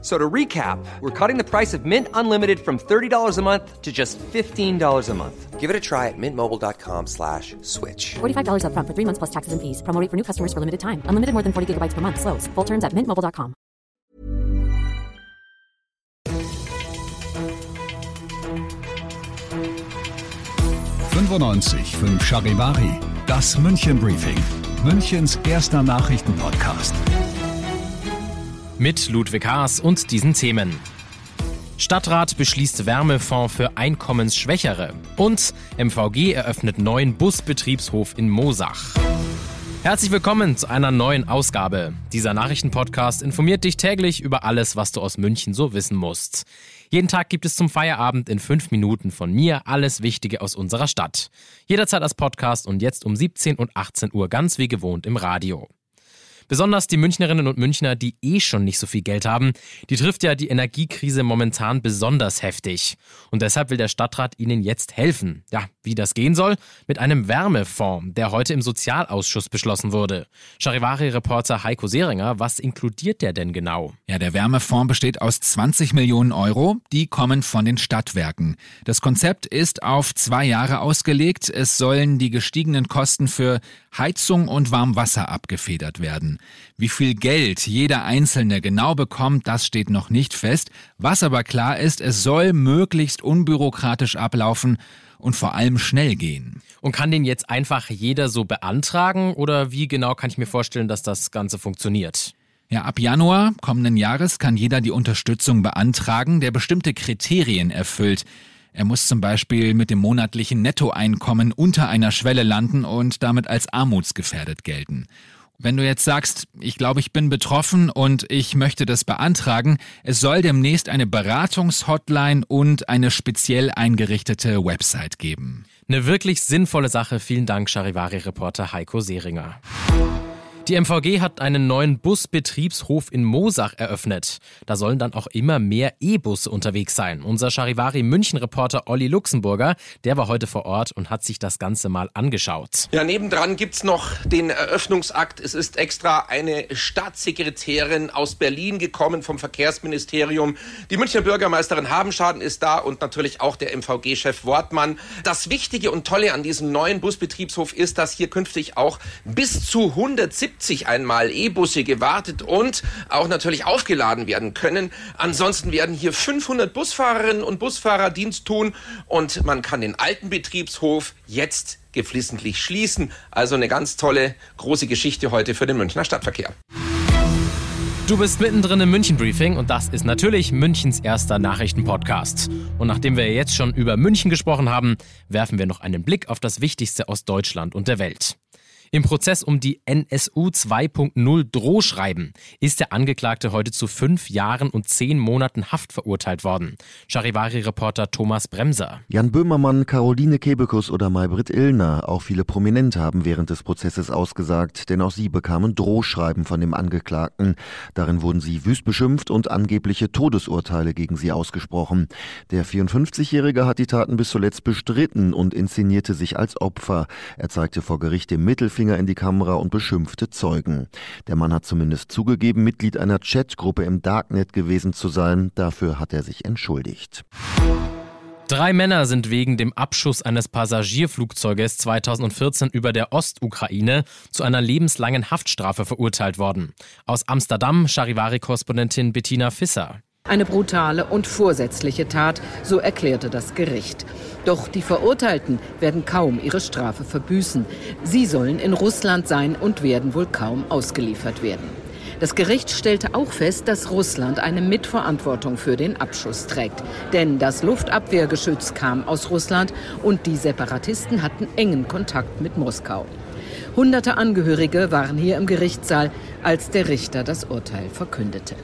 So to recap, we're cutting the price of Mint Unlimited from $30 a month to just $15 a month. Give it a try at mintmobile.com slash switch. $45 upfront for three months plus taxes and fees. Promo rate for new customers for limited time. Unlimited more than 40 gigabytes per month. Slows. Full terms at mintmobile.com. fünf Charivari, das München Briefing, Münchens erster Nachrichtenpodcast. Mit Ludwig Haas und diesen Themen. Stadtrat beschließt Wärmefonds für Einkommensschwächere und MVG eröffnet neuen Busbetriebshof in Mosach. Herzlich willkommen zu einer neuen Ausgabe. Dieser Nachrichtenpodcast informiert dich täglich über alles, was du aus München so wissen musst. Jeden Tag gibt es zum Feierabend in fünf Minuten von mir alles Wichtige aus unserer Stadt. Jederzeit als Podcast und jetzt um 17 und 18 Uhr ganz wie gewohnt im Radio. Besonders die Münchnerinnen und Münchner, die eh schon nicht so viel Geld haben, die trifft ja die Energiekrise momentan besonders heftig. Und deshalb will der Stadtrat ihnen jetzt helfen. Ja, wie das gehen soll? Mit einem Wärmefonds, der heute im Sozialausschuss beschlossen wurde. Charivari-Reporter Heiko Seringer, was inkludiert der denn genau? Ja, der Wärmefonds besteht aus 20 Millionen Euro. Die kommen von den Stadtwerken. Das Konzept ist auf zwei Jahre ausgelegt. Es sollen die gestiegenen Kosten für Heizung und Warmwasser abgefedert werden. Wie viel Geld jeder Einzelne genau bekommt, das steht noch nicht fest. Was aber klar ist, es soll möglichst unbürokratisch ablaufen und vor allem schnell gehen. Und kann den jetzt einfach jeder so beantragen oder wie genau kann ich mir vorstellen, dass das Ganze funktioniert? Ja, ab Januar kommenden Jahres kann jeder die Unterstützung beantragen, der bestimmte Kriterien erfüllt. Er muss zum Beispiel mit dem monatlichen Nettoeinkommen unter einer Schwelle landen und damit als armutsgefährdet gelten. Wenn du jetzt sagst, ich glaube, ich bin betroffen und ich möchte das beantragen, es soll demnächst eine Beratungshotline und eine speziell eingerichtete Website geben. Eine wirklich sinnvolle Sache. Vielen Dank, Charivari-Reporter Heiko Seringer. Die MVG hat einen neuen Busbetriebshof in Mosach eröffnet. Da sollen dann auch immer mehr E-Busse unterwegs sein. Unser Charivari München-Reporter Olli Luxemburger, der war heute vor Ort und hat sich das Ganze mal angeschaut. Ja, nebendran gibt's noch den Eröffnungsakt. Es ist extra eine Staatssekretärin aus Berlin gekommen vom Verkehrsministerium. Die Münchner Bürgermeisterin Habenschaden ist da und natürlich auch der MVG-Chef Wortmann. Das Wichtige und Tolle an diesem neuen Busbetriebshof ist, dass hier künftig auch bis zu 170 70 einmal E-Busse gewartet und auch natürlich aufgeladen werden können. Ansonsten werden hier 500 Busfahrerinnen und Busfahrer Dienst tun und man kann den alten Betriebshof jetzt geflissentlich schließen. Also eine ganz tolle, große Geschichte heute für den Münchner Stadtverkehr. Du bist mittendrin im München Briefing und das ist natürlich Münchens erster Nachrichtenpodcast. Und nachdem wir jetzt schon über München gesprochen haben, werfen wir noch einen Blick auf das Wichtigste aus Deutschland und der Welt. Im Prozess um die NSU 2.0 Drohschreiben ist der Angeklagte heute zu fünf Jahren und zehn Monaten Haft verurteilt worden. Charivari-Reporter Thomas Bremser. Jan Böhmermann, Caroline Kebekus oder Maybrit Illner, auch viele Prominente haben während des Prozesses ausgesagt, denn auch sie bekamen Drohschreiben von dem Angeklagten. Darin wurden sie wüst beschimpft und angebliche Todesurteile gegen sie ausgesprochen. Der 54-Jährige hat die Taten bis zuletzt bestritten und inszenierte sich als Opfer. Er zeigte vor Gericht im Mittelfeld Mittelfinger in die Kamera und beschimpfte Zeugen. Der Mann hat zumindest zugegeben, Mitglied einer Chatgruppe im Darknet gewesen zu sein. Dafür hat er sich entschuldigt. Drei Männer sind wegen dem Abschuss eines Passagierflugzeuges 2014 über der Ostukraine zu einer lebenslangen Haftstrafe verurteilt worden. Aus Amsterdam Charivari-Korrespondentin Bettina Fisser. Eine brutale und vorsätzliche Tat, so erklärte das Gericht. Doch die Verurteilten werden kaum ihre Strafe verbüßen. Sie sollen in Russland sein und werden wohl kaum ausgeliefert werden. Das Gericht stellte auch fest, dass Russland eine Mitverantwortung für den Abschuss trägt. Denn das Luftabwehrgeschütz kam aus Russland und die Separatisten hatten engen Kontakt mit Moskau. Hunderte Angehörige waren hier im Gerichtssaal, als der Richter das Urteil verkündete.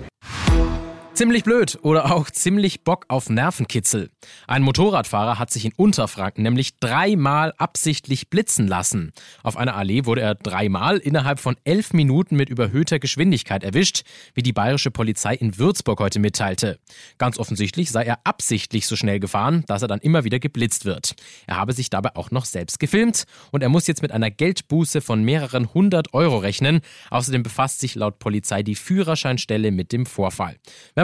Ziemlich blöd oder auch ziemlich Bock auf Nervenkitzel. Ein Motorradfahrer hat sich in Unterfranken nämlich dreimal absichtlich blitzen lassen. Auf einer Allee wurde er dreimal innerhalb von elf Minuten mit überhöhter Geschwindigkeit erwischt, wie die bayerische Polizei in Würzburg heute mitteilte. Ganz offensichtlich sei er absichtlich so schnell gefahren, dass er dann immer wieder geblitzt wird. Er habe sich dabei auch noch selbst gefilmt und er muss jetzt mit einer Geldbuße von mehreren hundert Euro rechnen. Außerdem befasst sich laut Polizei die Führerscheinstelle mit dem Vorfall. Wenn